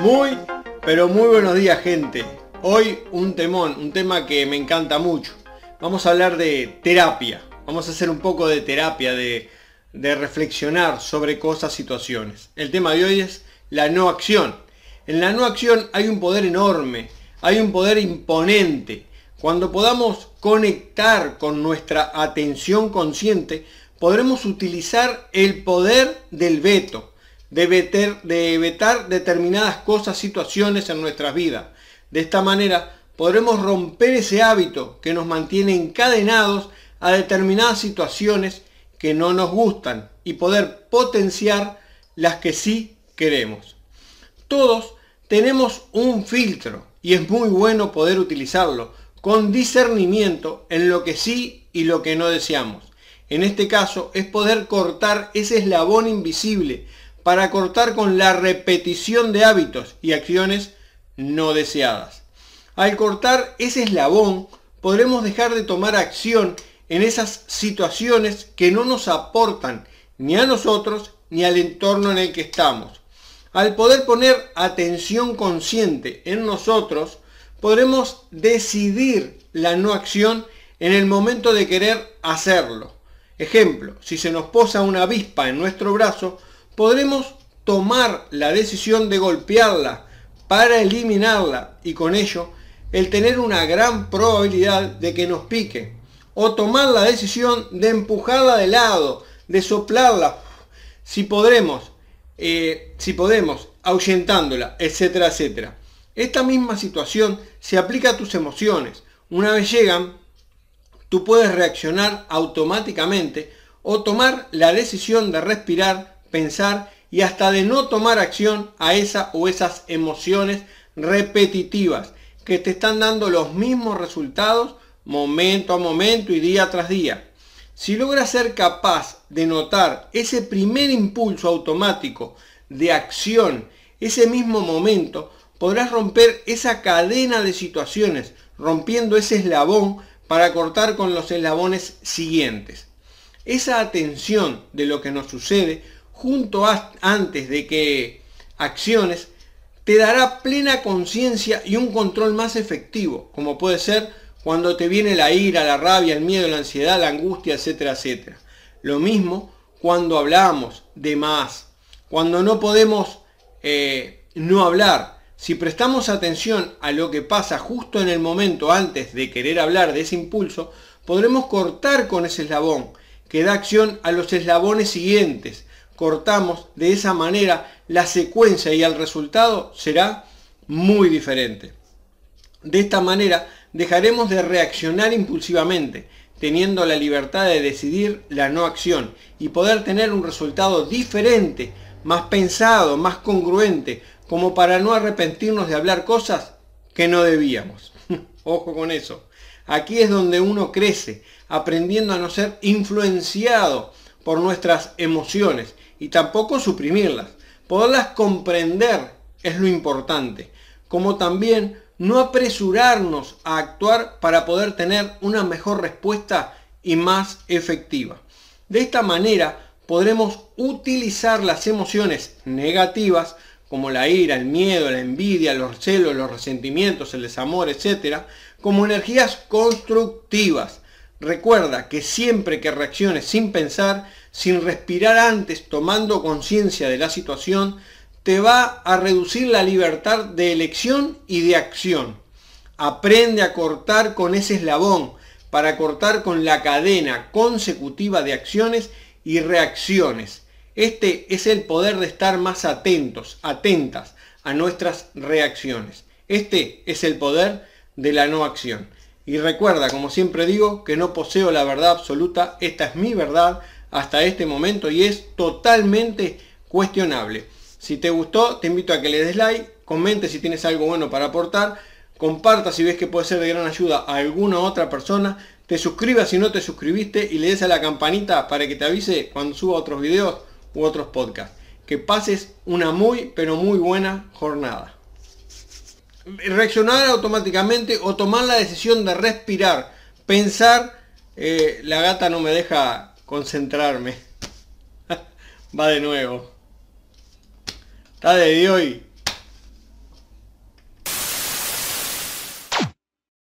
Muy, pero muy buenos días gente. Hoy un temón, un tema que me encanta mucho. Vamos a hablar de terapia. Vamos a hacer un poco de terapia, de, de reflexionar sobre cosas, situaciones. El tema de hoy es la no acción. En la no acción hay un poder enorme, hay un poder imponente. Cuando podamos conectar con nuestra atención consciente, podremos utilizar el poder del veto de vetar, de vetar determinadas cosas, situaciones en nuestras vidas. De esta manera podremos romper ese hábito que nos mantiene encadenados a determinadas situaciones que no nos gustan y poder potenciar las que sí queremos. Todos tenemos un filtro y es muy bueno poder utilizarlo con discernimiento en lo que sí y lo que no deseamos. En este caso es poder cortar ese eslabón invisible para cortar con la repetición de hábitos y acciones no deseadas. Al cortar ese eslabón, podremos dejar de tomar acción en esas situaciones que no nos aportan ni a nosotros ni al entorno en el que estamos. Al poder poner atención consciente en nosotros, podremos decidir la no acción en el momento de querer hacerlo. Ejemplo, si se nos posa una avispa en nuestro brazo, podremos tomar la decisión de golpearla para eliminarla y con ello el tener una gran probabilidad de que nos pique. O tomar la decisión de empujarla de lado, de soplarla, si podremos, eh, si podemos, ahuyentándola, etcétera, etcétera. Esta misma situación se aplica a tus emociones. Una vez llegan, tú puedes reaccionar automáticamente o tomar la decisión de respirar pensar y hasta de no tomar acción a esa o esas emociones repetitivas que te están dando los mismos resultados momento a momento y día tras día. Si logras ser capaz de notar ese primer impulso automático de acción, ese mismo momento, podrás romper esa cadena de situaciones, rompiendo ese eslabón para cortar con los eslabones siguientes. Esa atención de lo que nos sucede junto antes de que acciones, te dará plena conciencia y un control más efectivo, como puede ser cuando te viene la ira, la rabia, el miedo, la ansiedad, la angustia, etcétera, etcétera. Lo mismo cuando hablamos de más, cuando no podemos eh, no hablar. Si prestamos atención a lo que pasa justo en el momento antes de querer hablar de ese impulso, podremos cortar con ese eslabón, que da acción a los eslabones siguientes, cortamos de esa manera la secuencia y el resultado será muy diferente. De esta manera dejaremos de reaccionar impulsivamente, teniendo la libertad de decidir la no acción y poder tener un resultado diferente, más pensado, más congruente, como para no arrepentirnos de hablar cosas que no debíamos. Ojo con eso. Aquí es donde uno crece, aprendiendo a no ser influenciado por nuestras emociones y tampoco suprimirlas. Poderlas comprender es lo importante, como también no apresurarnos a actuar para poder tener una mejor respuesta y más efectiva. De esta manera podremos utilizar las emociones negativas como la ira, el miedo, la envidia, los celos, los resentimientos, el desamor, etc., como energías constructivas. Recuerda que siempre que reacciones sin pensar, sin respirar antes, tomando conciencia de la situación, te va a reducir la libertad de elección y de acción. Aprende a cortar con ese eslabón para cortar con la cadena consecutiva de acciones y reacciones. Este es el poder de estar más atentos, atentas a nuestras reacciones. Este es el poder de la no acción. Y recuerda, como siempre digo, que no poseo la verdad absoluta, esta es mi verdad, hasta este momento y es totalmente cuestionable. Si te gustó, te invito a que le des like, comente si tienes algo bueno para aportar, comparta si ves que puede ser de gran ayuda a alguna otra persona, te suscribas si no te suscribiste y le des a la campanita para que te avise cuando suba otros videos u otros podcasts. Que pases una muy, pero muy buena jornada. Reaccionar automáticamente o tomar la decisión de respirar, pensar, eh, la gata no me deja concentrarme. Va de nuevo. Está de hoy.